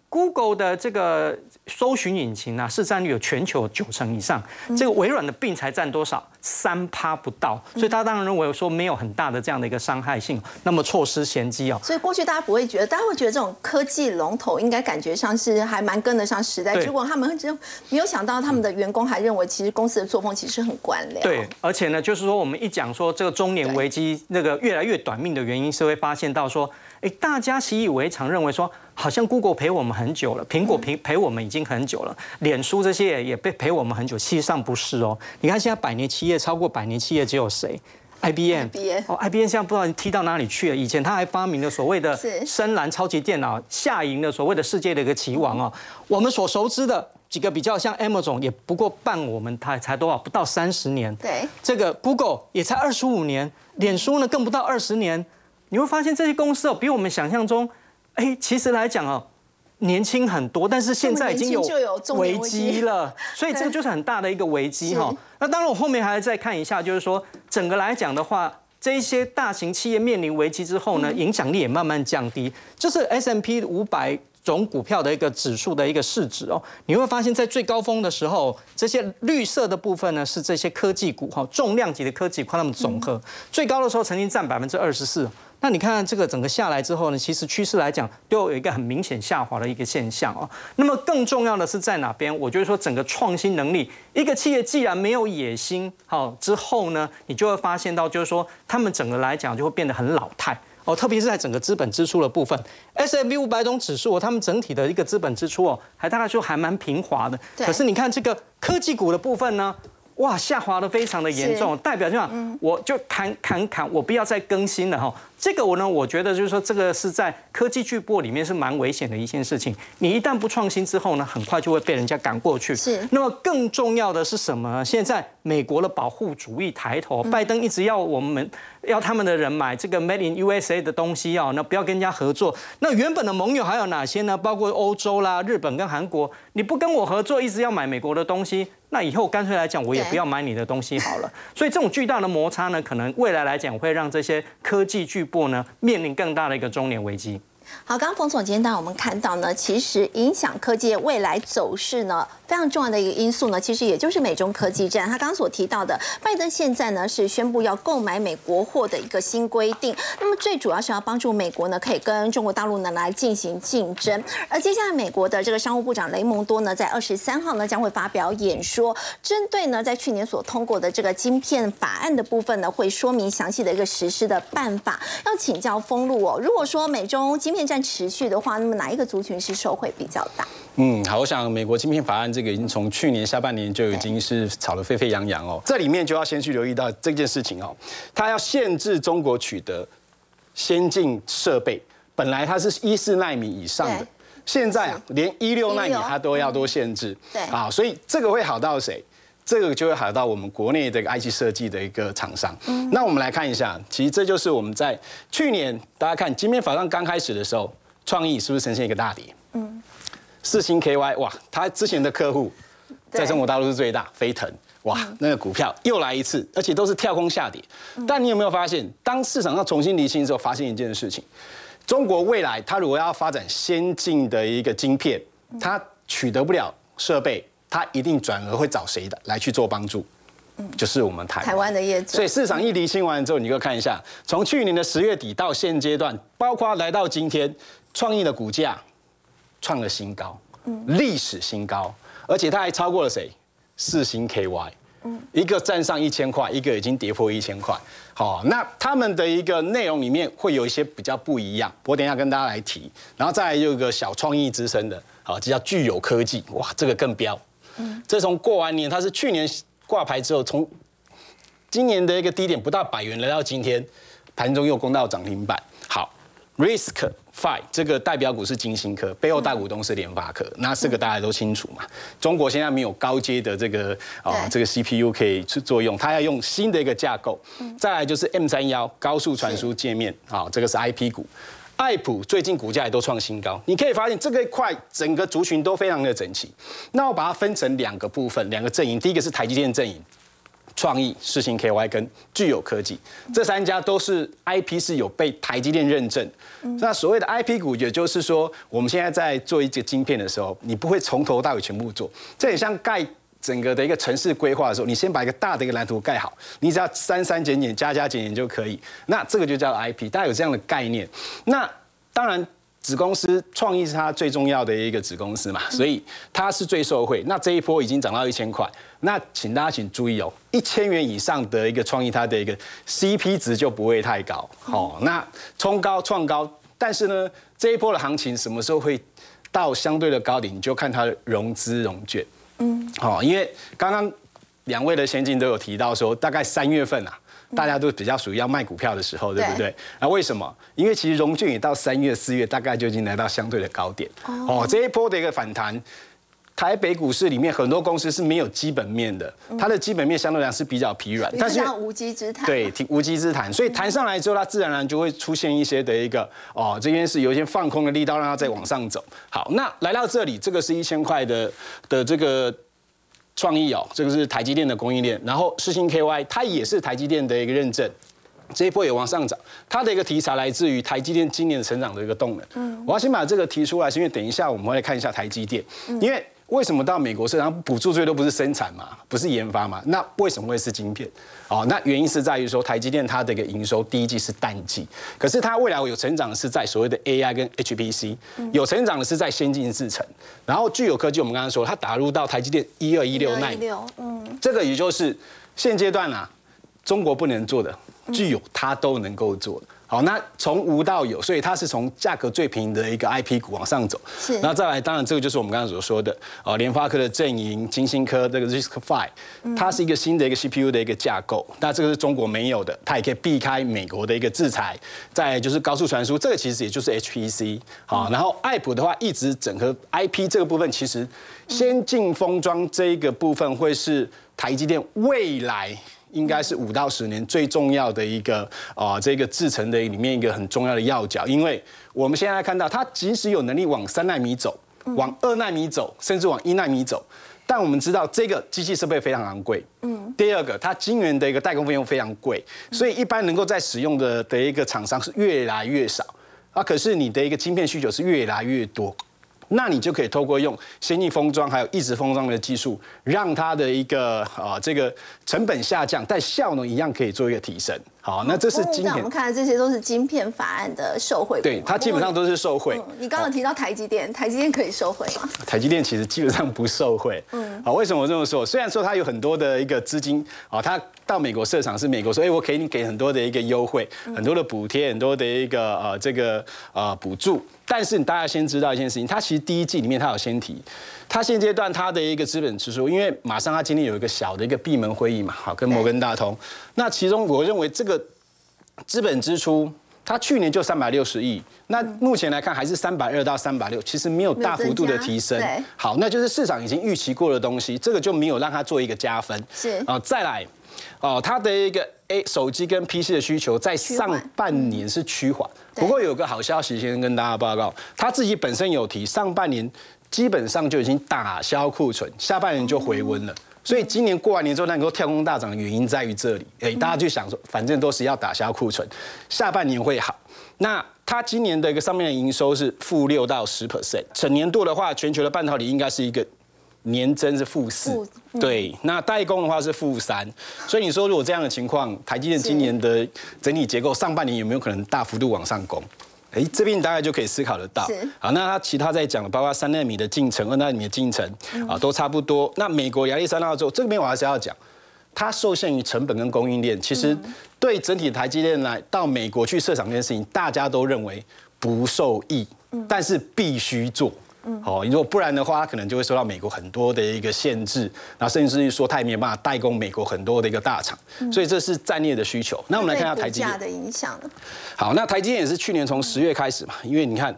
Google 的这个搜寻引擎啊，市占率有全球九成以上，这个微软的病才占多少？三趴不到，所以他当然认为说没有很大的这样的一个伤害性，那么错失先机哦。所以过去大家不会觉得，大家会觉得这种科技龙头应该感觉上是还蛮跟得上时代，结果他们就没有想到他们的员工还认为其实公司的作风其实很官僚。对，而且呢，就是说我们一讲说这个中年危机那个越来越短命的原因，是会发现到说，哎，大家习以为常认为说，好像 Google 陪我们很久了，苹果陪陪我们已经很久了，脸书这些也被陪我们很久，其实上不是哦。你看现在百年企。业超过百年企业只有谁？IBM 哦，IBM 现在不知道踢到哪里去了。以前他还发明了所谓的深蓝超级电脑，下赢了所谓的世界的一个棋王哦。我们所熟知的几个比较像 Amazon，也不过半我们才才多少，不到三十年。对，这个 Google 也才二十五年，脸书呢更不到二十年。你会发现这些公司哦，比我们想象中，哎，其实来讲哦。年轻很多，但是现在已经有危机了，所以这个就是很大的一个危机哈。那当然，我后面还要再看一下，就是说整个来讲的话，这一些大型企业面临危机之后呢，影响力也慢慢降低。就是 S M P 五百种股票的一个指数的一个市值哦，你会发现在最高峰的时候，这些绿色的部分呢是这些科技股哈，重量级的科技股，它们总和最高的时候曾经占百分之二十四。那你看这个整个下来之后呢，其实趋势来讲都有一个很明显下滑的一个现象哦。那么更重要的是在哪边？我觉得说整个创新能力，一个企业既然没有野心，好之后呢，你就会发现到就是说，他们整个来讲就会变得很老态哦。特别是在整个资本支出的部分，S M B 五百种指数，他们整体的一个资本支出哦，还大概说还蛮平滑的。可是你看这个科技股的部分呢？哇，下滑的非常的严重，代表就讲，我就砍砍砍，我不要再更新了哈。这个我呢，我觉得就是说，这个是在科技巨擘里面是蛮危险的一件事情。你一旦不创新之后呢，很快就会被人家赶过去。是。那么更重要的是什么？现在美国的保护主义抬头，拜登一直要我们要他们的人买这个 Made in USA 的东西哦，那不要跟人家合作。那原本的盟友还有哪些呢？包括欧洲啦、日本跟韩国，你不跟我合作，一直要买美国的东西。那以后干脆来讲，我也不要买你的东西好了。所以这种巨大的摩擦呢，可能未来来讲会让这些科技巨擘呢面临更大的一个中年危机。好，刚刚冯总监带我们看到呢，其实影响科技未来走势呢。非常重要的一个因素呢，其实也就是美中科技战。他刚刚所提到的，拜登现在呢是宣布要购买美国货的一个新规定。那么最主要是要帮助美国呢，可以跟中国大陆呢来进行竞争。而接下来，美国的这个商务部长雷蒙多呢，在二十三号呢将会发表演说，针对呢在去年所通过的这个晶片法案的部分呢，会说明详细的一个实施的办法。要请教封路哦，如果说美中晶片战持续的话，那么哪一个族群是受惠比较大？嗯，好，我想美国晶片法案这个已经从去年下半年就已经是吵得沸沸扬扬哦。这里面就要先去留意到这件事情哦，它要限制中国取得先进设备，本来它是一四纳米以上的，现在啊连一六纳米它都要多限制。对啊，所以这个会好到谁？这个就会好到我们国内这个 IC 设计的一个厂商。嗯，那我们来看一下，其实这就是我们在去年大家看晶片法上刚开始的时候，创意是不是呈现一个大跌？嗯。四星 KY 哇，它之前的客户在中国大陆是最大，飞腾哇，那个股票又来一次，而且都是跳空下跌。但你有没有发现，当市场上重新离心之后，发现一件事情：中国未来它如果要发展先进的一个晶片，它取得不了设备，它一定转而会找谁的来去做帮助？就是我们台台湾的业主。所以市场一离心完之后，你就看一下，从去年的十月底到现阶段，包括来到今天，创意的股价。创了新高，历史新高，而且它还超过了谁？四星 KY，一个站上一千块，一个已经跌破一千块。好，那他们的一个内容里面会有一些比较不一样，我等一下跟大家来提。然后再来有一个小创意之声的，好，这叫具有科技，哇，这个更彪。嗯，这从过完年，它是去年挂牌之后，从今年的一个低点不到百元来到今天，盘中又攻到涨停板。好，Risk。Five 这个代表股是金星科，背后大股东是联发科，那这个大家都清楚嘛。中国现在没有高阶的这个啊这个 CPU 可以去作用，它要用新的一个架构。再来就是 M 三幺高速传输界面，啊这个是 IP 股爱普最近股价也都创新高，你可以发现这个块整个族群都非常的整齐。那我把它分成两个部分，两个阵营，第一个是台积电阵营。创意、世星 KY 跟具有科技这三家都是 IP 是有被台积电认证。那所谓的 IP 股，也就是说，我们现在在做一个晶片的时候，你不会从头到尾全部做。这也像盖整个的一个城市规划的时候，你先把一个大的一个蓝图盖好，你只要删删减减、加加减减就可以。那这个就叫 IP，大家有这样的概念。那当然。子公司创意是它最重要的一个子公司嘛，所以它是最受惠。那这一波已经涨到一千块，那请大家请注意哦，一千元以上的一个创意，它的一个 CP 值就不会太高。好，那冲高创高，但是呢，这一波的行情什么时候会到相对的高点，你就看它的融资融券。嗯，好，因为刚刚两位的先进都有提到说，大概三月份啊。大家都比较属于要卖股票的时候，对不对？那为什么？因为其实融券也到三月、四月，大概就已经来到相对的高点。哦，这一波的一个反弹，台北股市里面很多公司是没有基本面的，它的基本面相对来讲是比较疲软，但是无稽之谈。对，无稽之谈。所以弹上来之后，它自然而然就会出现一些的一个哦，这边是有一些放空的力道，让它再往上走。好，那来到这里，这个是一千块的的这个。创意哦，这个是台积电的供应链，然后世星 KY 它也是台积电的一个认证，这一波也往上涨，它的一个题材来自于台积电今年成长的一个动能。嗯，我要先把这个提出来，是因为等一下我们会来看一下台积电，因为。为什么到美国市场补助最多不是生产嘛，不是研发嘛？那为什么会是晶片？哦，那原因是在于说台积电它的一个营收第一季是淡季，可是它未来有成长的是在所谓的 AI 跟 HPC，有成长的是在先进制程，然后具有科技，我们刚刚说它打入到台积电一二一六奈米，嗯，这个也就是现阶段啊，中国不能做的，具有它都能够做的。好，那从无到有，所以它是从价格最平的一个 IP 股往上走。是。那再来，当然这个就是我们刚刚所说的，呃，联发科的阵营、金星科这个 RISC-V，它是一个新的一个 CPU 的一个架构。那这个是中国没有的，它也可以避开美国的一个制裁。再就是高速传输，这个其实也就是 HPC。好，然后爱普的话，一直整合 IP 这个部分，其实先进封装这一个部分会是台积电未来。应该是五到十年最重要的一个啊，这个制成的里面一个很重要的要角，因为我们现在看到它即使有能力往三纳米走，往二纳米走，甚至往一纳米走，但我们知道这个机器设备非常昂贵。嗯。第二个，它晶圆的一个代工费用非常贵，所以一般能够在使用的的一个厂商是越来越少啊。可是你的一个晶片需求是越来越多。那你就可以透过用先进封装还有一直封装的技术，让它的一个啊这个成本下降，但效能一样可以做一个提升。好，那这是今天我们看的这些都是晶片法案的受贿。对，它基本上都是受贿。你刚刚提到台积电，台积电可以受贿吗？台积电其实基本上不受贿。嗯，好，为什么这么说？虽然说它有很多的一个资金，啊，它到美国设厂是美国说，哎，我给你给很多的一个优惠，很多的补贴，很多的一个呃这个呃补助。但是你大家先知道一件事情，它其实第一季里面它有先提，它现阶段它的一个资本支出，因为马上它今天有一个小的一个闭门会议嘛，好，跟摩根大通。那其中我认为这个资本支出，它去年就三百六十亿，那目前来看还是三百二到三百六，其实没有大幅度的提升。好，那就是市场已经预期过的东西，这个就没有让它做一个加分。是啊，再来。哦，它的一个 A 手机跟 PC 的需求在上半年是趋缓，不过有个好消息先跟大家报告，他自己本身有提，上半年基本上就已经打消库存，下半年就回温了。所以今年过完年之后能够跳空大涨的原因在于这里，哎，大家就想说，反正都是要打消库存，下半年会好。那它今年的一个上面的营收是负六到十 percent，整年度的话，全球的半导体应该是一个。年增是负四，对，那代工的话是负三，所以你说如果这样的情况，台积电今年的整体结构上半年有没有可能大幅度往上攻？哎，这边大概就可以思考得到。好，那他其他在讲的，包括三纳米的进程、二纳米的进程啊，都差不多。那美国亚利桑那州这边我还是要讲，它受限于成本跟供应链，其实对整体台积电来到美国去设厂这件事情，大家都认为不受益，但是必须做。好，你如果不然的话，他可能就会受到美国很多的一个限制，然后甚至于说他也没有办法代工美国很多的一个大厂，所以这是战略的需求。那我们来看一下台积电的影响。好，那台积电也是去年从十月开始嘛，因为你看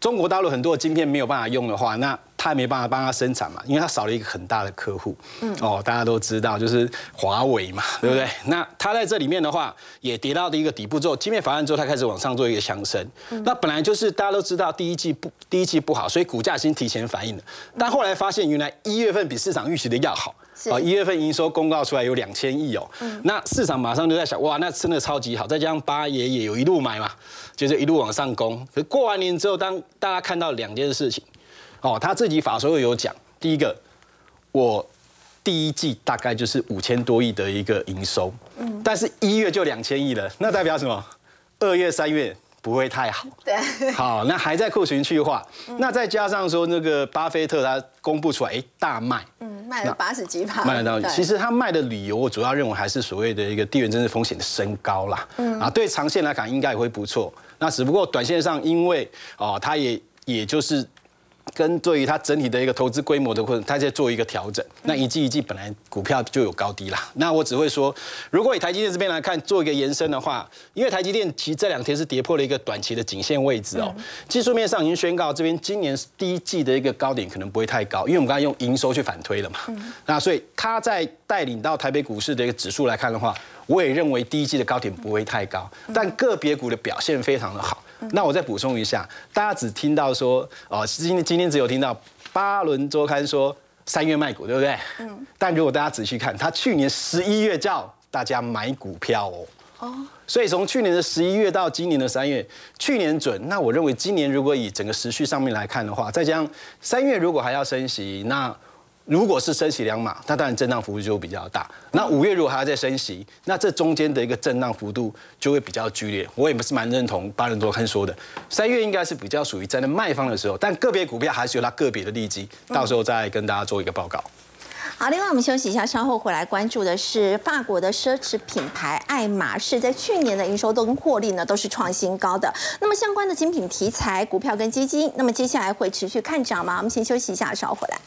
中国大陆很多的晶片没有办法用的话，那他也没办法帮他生产嘛，因为他少了一个很大的客户。嗯，哦，大家都知道就是华为嘛，对不对？那他在这里面的话，也跌到的一个底部之后，晶片法案之后，他开始往上做一个强升。那本来就是大家都知道第一季不第一季不好，所以股价先提前反应了。但后来发现，原来一月份比市场预期的要好。啊，一月份营收公告出来有两千亿哦，那市场马上就在想，哇，那真的超级好，再加上八爷也有一路买嘛，就是一路往上攻。可过完年之后，当大家看到两件事情，哦，他自己法说有讲，第一个，我第一季大概就是五千多亿的一个营收，嗯，但是一月就两千亿了，那代表什么？二月、三月。不会太好，对，好，那还在库存去化，那再加上说那个巴菲特他公布出来，哎，大卖，嗯，卖了八十几卖了到，其实他卖的理由，我主要认为还是所谓的一个地缘政治风险的升高啦，嗯，啊，对长线来讲应该也会不错，那只不过短线上，因为哦，他也也就是。跟对于它整体的一个投资规模的过程，它在做一个调整。那一季一季本来股票就有高低啦。那我只会说，如果以台积电这边来看，做一个延伸的话，因为台积电其实这两天是跌破了一个短期的颈线位置哦。技术面上已经宣告，这边今年第一季的一个高点可能不会太高，因为我们刚才用营收去反推了嘛。那所以它在带领到台北股市的一个指数来看的话，我也认为第一季的高点不会太高，但个别股的表现非常的好。那我再补充一下，大家只听到说，哦，今天今天只有听到巴伦周刊说三月卖股，对不对？嗯。但如果大家仔细看，他去年十一月叫大家买股票哦。哦。所以从去年的十一月到今年的三月，去年准。那我认为今年如果以整个时序上面来看的话，再加上三月如果还要升息，那。如果是升息两码，那当然震荡幅度就比较大。那五月如果还要再升息，那这中间的一个震荡幅度就会比较剧烈。我也不是蛮认同巴伦多看说的，三月应该是比较属于站在卖方的时候，但个别股票还是有它个别的利基，到时候再跟大家做一个报告。好，另外我们休息一下，稍后回来关注的是法国的奢侈品牌爱马仕，在去年的营收都跟获利呢都是创新高的。那么相关的精品题材股票跟基金，那么接下来会持续看涨吗？我们先休息一下，稍后回来。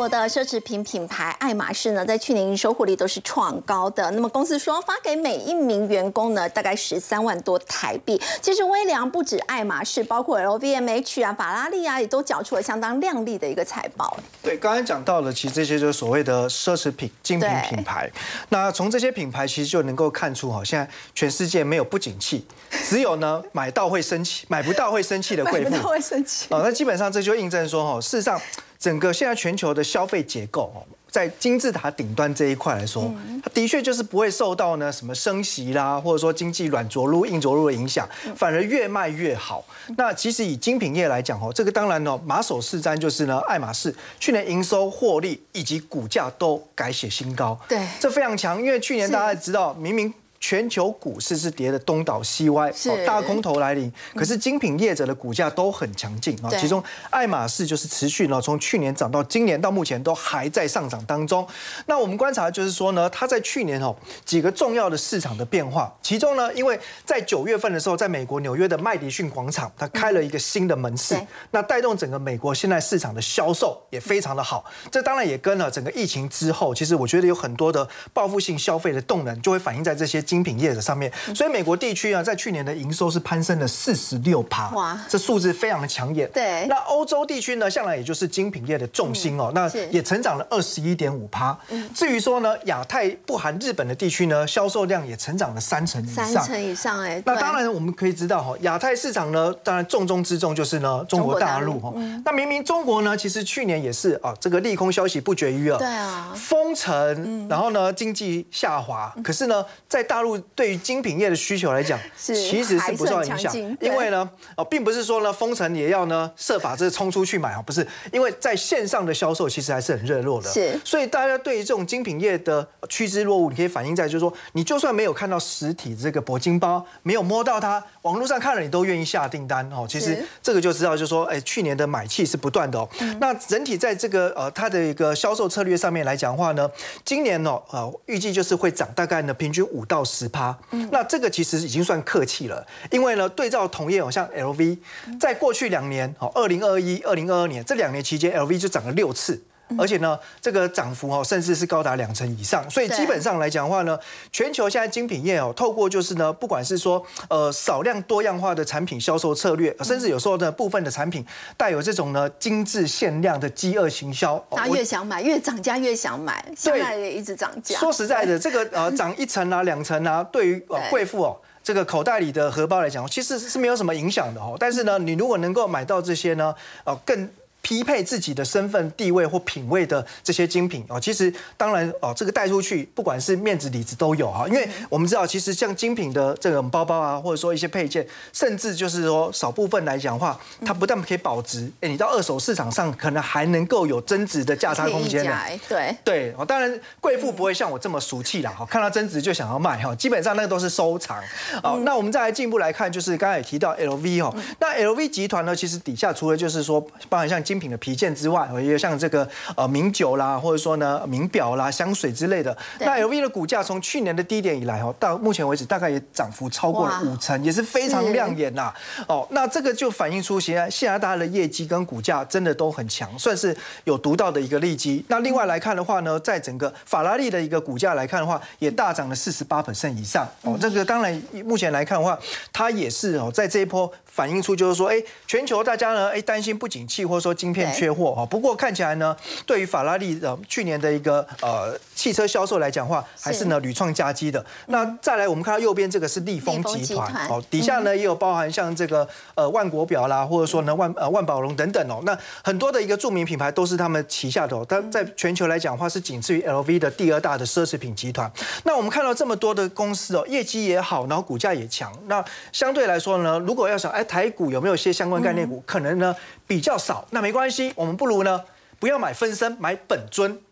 国的奢侈品品牌爱马仕呢，在去年营收获利都是创高的。那么公司说发给每一名员工呢，大概十三万多台币。其实微良不止爱马仕，包括 LVMH 啊、法拉利啊，也都缴出了相当亮丽的一个财报。对，刚才讲到了，其实这些就是所谓的奢侈品精品品牌。那从这些品牌其实就能够看出，哈，现在全世界没有不景气，只有呢买到会生气，买不到会生气的贵妇。买不到会生气。哦，那基本上这就印证说，哈，事实上。整个现在全球的消费结构哦，在金字塔顶端这一块来说，它的确就是不会受到呢什么升息啦，或者说经济软着陆、硬着陆的影响，反而越卖越好。那其实以精品业来讲哦，这个当然呢马首是瞻就是呢爱马仕去年营收、获利以及股价都改写新高，对，这非常强。因为去年大家知道，明明。全球股市是跌的东倒西歪，大空头来临。可是精品业者的股价都很强劲啊，其中爱马仕就是持续呢，从去年涨到今年到目前都还在上涨当中。那我们观察就是说呢，它在去年哦几个重要的市场的变化，其中呢，因为在九月份的时候，在美国纽约的麦迪逊广场，它开了一个新的门市，那带动整个美国现在市场的销售也非常的好。这当然也跟了整个疫情之后，其实我觉得有很多的报复性消费的动能，就会反映在这些。精品业的上面，所以美国地区啊，在去年的营收是攀升了四十六趴，哇，这数字非常的抢眼。对，那欧洲地区呢，向来也就是精品业的重心哦，那也成长了二十一点五趴。至于说呢，亚太不含日本的地区呢，销售量也成长了三成以上。三成以上，哎，那当然我们可以知道哈，亚太市场呢，当然重中之重就是呢中国大陆哈。那明明中国呢，其实去年也是啊，这个利空消息不绝于耳，对啊，封城，然后呢经济下滑，可是呢在大陆对于精品业的需求来讲，其实是不受影响，因为呢，哦，并不是说呢，封城也要呢设法这冲出去买啊，不是，因为在线上的销售其实还是很热络的，是，所以大家对于这种精品业的趋之若鹜，你可以反映在就是说，你就算没有看到实体这个铂金包，没有摸到它，网络上看了你都愿意下订单哦。其实这个就知道，就是说，哎，去年的买气是不断的哦。那整体在这个呃它的一个销售策略上面来讲的话呢，今年呢，呃，预计就是会涨大概呢平均五到。十趴。那这个其实已经算客气了，因为呢，对照同业哦，像 LV，在过去两年，哦，二零二一、二零二二年这两年期间，LV 就涨了六次。而且呢，这个涨幅哦，甚至是高达两成以上。所以基本上来讲的话呢，全球现在精品业哦，透过就是呢，不管是说呃少量多样化的产品销售策略，甚至有时候呢部分的产品带有这种呢精致限量的饥饿行销，他越想买，越涨价越想买，现在也一直涨价。说实在的，这个呃 涨一层啊两层啊，对于呃贵妇哦这个口袋里的荷包来讲，其实是没有什么影响的哦。但是呢，你如果能够买到这些呢，哦更。匹配自己的身份地位或品味的这些精品。哦，其实当然哦，这个带出去不管是面子里子都有哈，因为我们知道其实像精品的这种包包啊，或者说一些配件，甚至就是说少部分来讲话，它不但可以保值，哎，你到二手市场上可能还能够有增值的价差空间呢。对。对哦，当然贵妇不会像我这么俗气啦，哈，看到增值就想要卖哈，基本上那个都是收藏。哦。那我们再来进一步来看，就是刚才也提到 LV 哦，那 LV 集团呢，其实底下除了就是说，包含像精品的皮件之外，也有像这个呃名酒啦，或者说呢名表啦、香水之类的。那 LV 的股价从去年的低点以来哦，到目前为止大概也涨幅超过了五成，也是非常亮眼呐。哦，那这个就反映出现在现在大家的业绩跟股价真的都很强，算是有独到的一个利基。那另外来看的话呢，在整个法拉利的一个股价来看的话，也大涨了四十八以上。哦，这个当然目前来看的话，它也是哦，在这一波反映出就是说，哎，全球大家呢，哎担心不景气，或者说晶片。缺货哈，不过看起来呢，对于法拉利的去年的一个呃汽车销售来讲话，还是呢屡创佳绩的。那再来，我们看到右边这个是利丰集团哦，底下呢也有包含像这个呃万国表啦，或者说呢万呃万宝龙等等哦。那很多的一个著名品牌都是他们旗下的哦。但在全球来讲话，是仅次于 LV 的第二大的奢侈品集团。那我们看到这么多的公司哦，业绩也好，然后股价也强。那相对来说呢，如果要想哎台股有没有一些相关概念股，可能呢比较少。那没关系。我们不如呢，不要买分身，买本尊哦。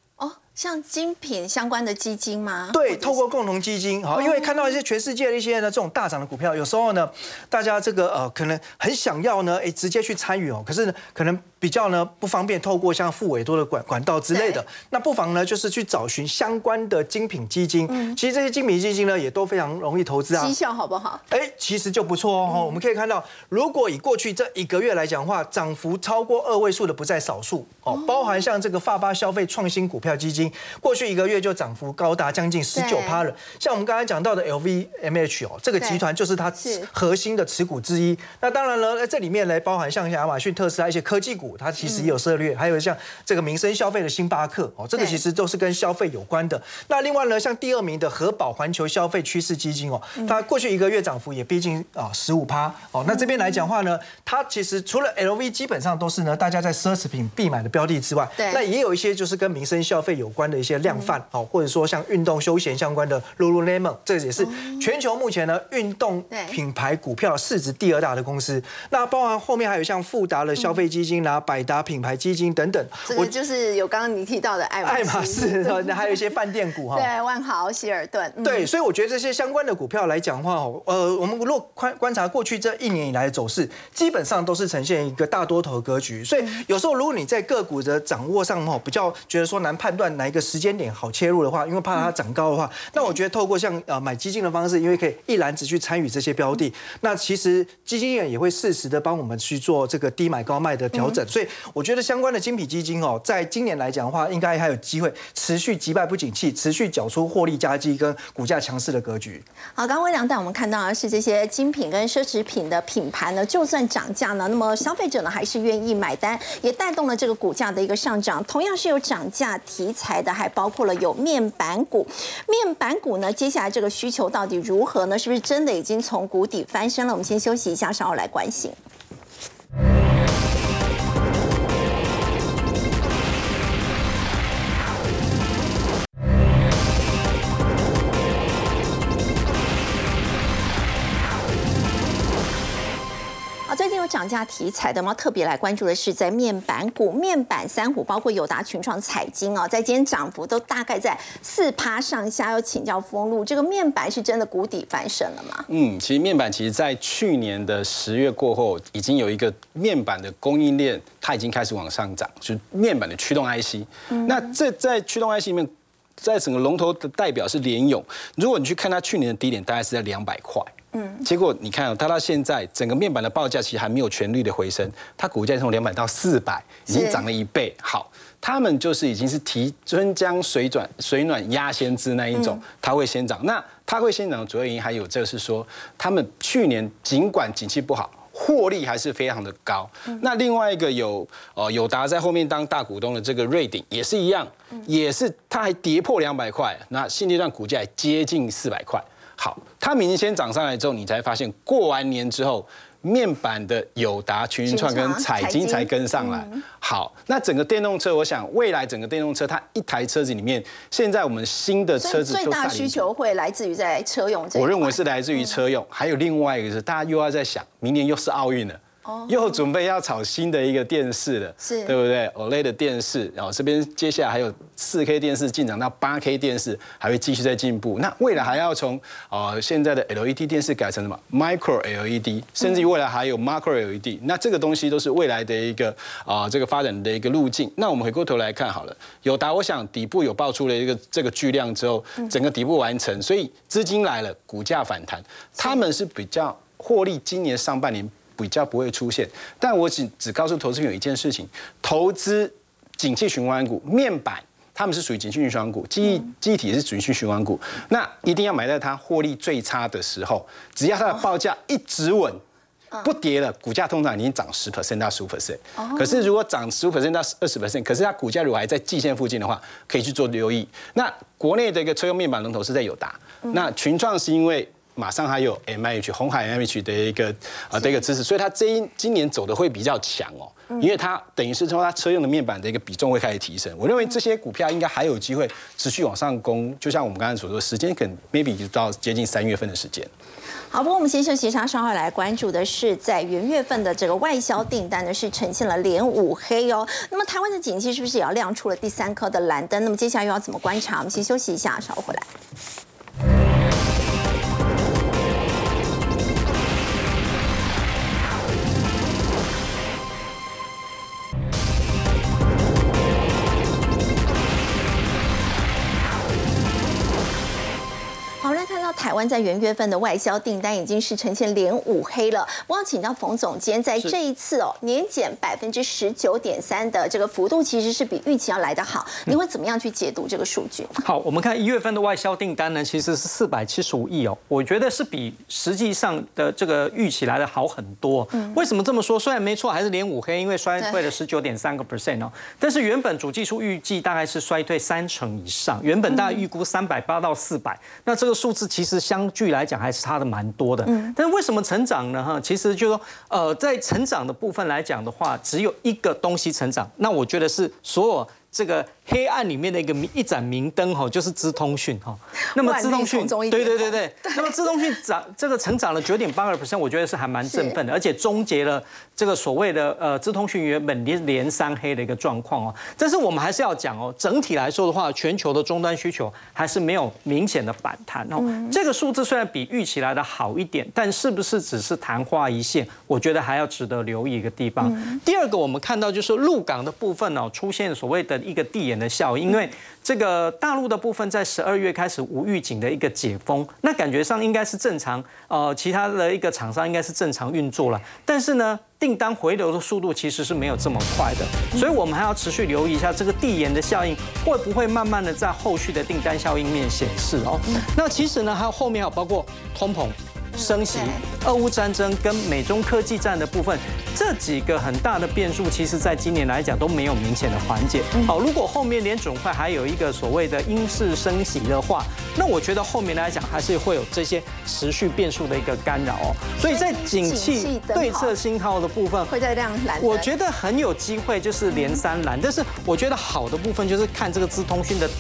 像精品相关的基金吗？对，透过共同基金，好，因为看到一些全世界的一些呢这种大涨的股票，有时候呢，大家这个呃可能很想要呢，哎，直接去参与哦，可是呢可能。比较呢不方便透过像付委托的管管道之类的，那不妨呢就是去找寻相关的精品基金。其实这些精品基金呢也都非常容易投资啊，绩效好不好？哎，其实就不错哦。我们可以看到，如果以过去这一个月来讲话，涨幅超过二位数的不在少数哦。包含像这个发巴消费创新股票基金，过去一个月就涨幅高达将近十九趴了。像我们刚才讲到的 LVMH 哦，这个集团就是它核心的持股之一。那当然了，在这里面来包含像亚马逊、特斯拉一些科技股。它其实也有策略，还有像这个民生消费的星巴克哦，这个其实都是跟消费有关的。那另外呢，像第二名的核保环球消费趋势基金哦，它过去一个月涨幅也逼近啊十五趴哦。那这边来讲话呢，它其实除了 LV 基本上都是呢大家在奢侈品必买的标的之外，那也有一些就是跟民生消费有关的一些量贩哦，或者说像运动休闲相关的 Lululemon，这也是全球目前呢运动品牌股票市值第二大的公司。那包含后面还有像富达的消费基金啦。百达品牌基金等等，我就是有刚刚你提到的爱爱马仕，那还有一些饭店股哈，对，万豪、希尔顿，对，所以我觉得这些相关的股票来讲的话，呃，我们如果观观察过去这一年以来的走势，基本上都是呈现一个大多头格局。所以有时候如果你在个股的掌握上哈，比较觉得说难判断哪一个时间点好切入的话，因为怕它涨高的话，那我觉得透过像呃买基金的方式，因为可以一篮子去参与这些标的，那其实基金业也会适时的帮我们去做这个低买高卖的调整。所以我觉得相关的精品基金哦，在今年来讲的话，应该还有机会持续击败不景气，持续缴出获利佳绩跟股价强势的格局。好，刚刚微良带我们看到的是这些精品跟奢侈品的品牌呢，就算涨价呢，那么消费者呢还是愿意买单，也带动了这个股价的一个上涨。同样是有涨价题材的，还包括了有面板股。面板股呢，接下来这个需求到底如何呢？是不是真的已经从谷底翻身了？我们先休息一下，稍后来关心。涨价题材的，我们特别来关注的是在面板股、面板三虎，包括友达、群创、彩晶哦，在今天涨幅都大概在四趴上下。要请教封路，这个面板是真的谷底翻身了吗？嗯，其实面板其实在去年的十月过后，已经有一个面板的供应链，它已经开始往上涨，就是面板的驱动 IC。那这在驱动 IC 里面。在整个龙头的代表是联勇，如果你去看它去年的低点，大概是在两百块。嗯，结果你看，它到现在整个面板的报价其实还没有全力的回升，它股价从两百到四百，已经涨了一倍。好，他们就是已经是提春江水转水暖鸭先知那一种，它会先涨。那它会先涨的主要原因还有这个是说，他们去年尽管景气不好。获利还是非常的高。那另外一个有呃友达在后面当大股东的这个瑞鼎也是一样，也是它还跌破两百块，那现阶段股价接近四百块。好，它明先涨上来之后，你才发现过完年之后。面板的友达、群云创跟彩晶才跟上来。好，那整个电动车，我想未来整个电动车，它一台车子里面，现在我们新的车子最大需求会来自于在车用。我认为是来自于车用，还有另外一个是，大家又要在想，明年又是奥运了。又准备要炒新的一个电视了，是对不对？OLED 的电视，然后这边接下来还有四 K 电视进展到八 K 电视，还会继续在进步。那未来还要从呃现在的 LED 电视改成什么 Micro LED，甚至于未来还有 Macro LED。那这个东西都是未来的一个啊这个发展的一个路径。那我们回过头来看好了，友达我想底部有爆出了一个这个巨量之后，整个底部完成，所以资金来了，股价反弹，他们是比较获利，今年上半年。比较不会出现，但我只只告诉投资人有一件事情：投资景气循环股、面板，他们是属于景气循环股，记忆记忆体是景气循环股，那一定要买在它获利最差的时候，只要它的报价一直稳，不跌了，股价通常已经涨十 percent 到十五 percent。可是如果涨十五 percent 到二十 percent，可是它股价如果还在季线附近的话，可以去做留意。那国内的一个车用面板龙头是在友达，那群创是因为。马上还有 M H 红海 M H 的一个啊的一个支持，所以它这一今年走的会比较强哦，因为它等于是说它车用的面板的一个比重会开始提升。我认为这些股票应该还有机会持续往上攻，就像我们刚才所说，时间可能 maybe 就到接近三月份的时间。好，不过我们先休息一下，稍后来关注的是在元月份的这个外销订单呢，是呈现了连五黑哦。那么台湾的景气是不是也要亮出了第三颗的蓝灯？那么接下来又要怎么观察？我们先休息一下，稍后回来。湾在元月份的外销订单已经是呈现连五黑了。我要请教冯总监，在这一次哦年减百分之十九点三的这个幅度，其实是比预期要来得好。你会怎么样去解读这个数据？好，我们看一月份的外销订单呢，其实是四百七十五亿哦。我觉得是比实际上的这个预期来的好很多。嗯为什么这么说？虽然没错，还是连五黑，因为衰退了十九点三个 percent 哦。但是原本主技术预计大概是衰退三成以上，原本大概预估三百八到四百，那这个数字其实。相距来讲还是差的蛮多的，嗯，但是为什么成长呢？哈，其实就说，呃，在成长的部分来讲的话，只有一个东西成长，那我觉得是所有这个。黑暗里面的一个一盏明灯哈，就是资通讯哈。那么资通讯，对对对对。那么资通讯涨这个成长了九点八二 percent，我觉得是还蛮振奋的，而且终结了这个所谓的呃资通讯原本连连三黑的一个状况哦。但是我们还是要讲哦，整体来说的话，全球的终端需求还是没有明显的反弹哦。这个数字虽然比预期来的好一点，但是不是只是昙花一现？我觉得还要值得留意一个地方。第二个，我们看到就是陆港的部分哦，出现所谓的一个递延。的效应，因为这个大陆的部分在十二月开始无预警的一个解封，那感觉上应该是正常，呃，其他的一个厂商应该是正常运作了，但是呢，订单回流的速度其实是没有这么快的，所以我们还要持续留意一下这个递延的效应会不会慢慢的在后续的订单效应面显示哦。那其实呢，还有后面还有包括通膨。升息、俄乌战争跟美中科技战的部分，这几个很大的变数，其实在今年来讲都没有明显的缓解。好，如果后面联准会还有一个所谓的英式升息的话，那我觉得后面来讲还是会有这些持续变数的一个干扰哦。所以在景气对策信号的部分会在亮蓝，我觉得很有机会就是连三蓝。但是我觉得好的部分就是看这个资通讯的带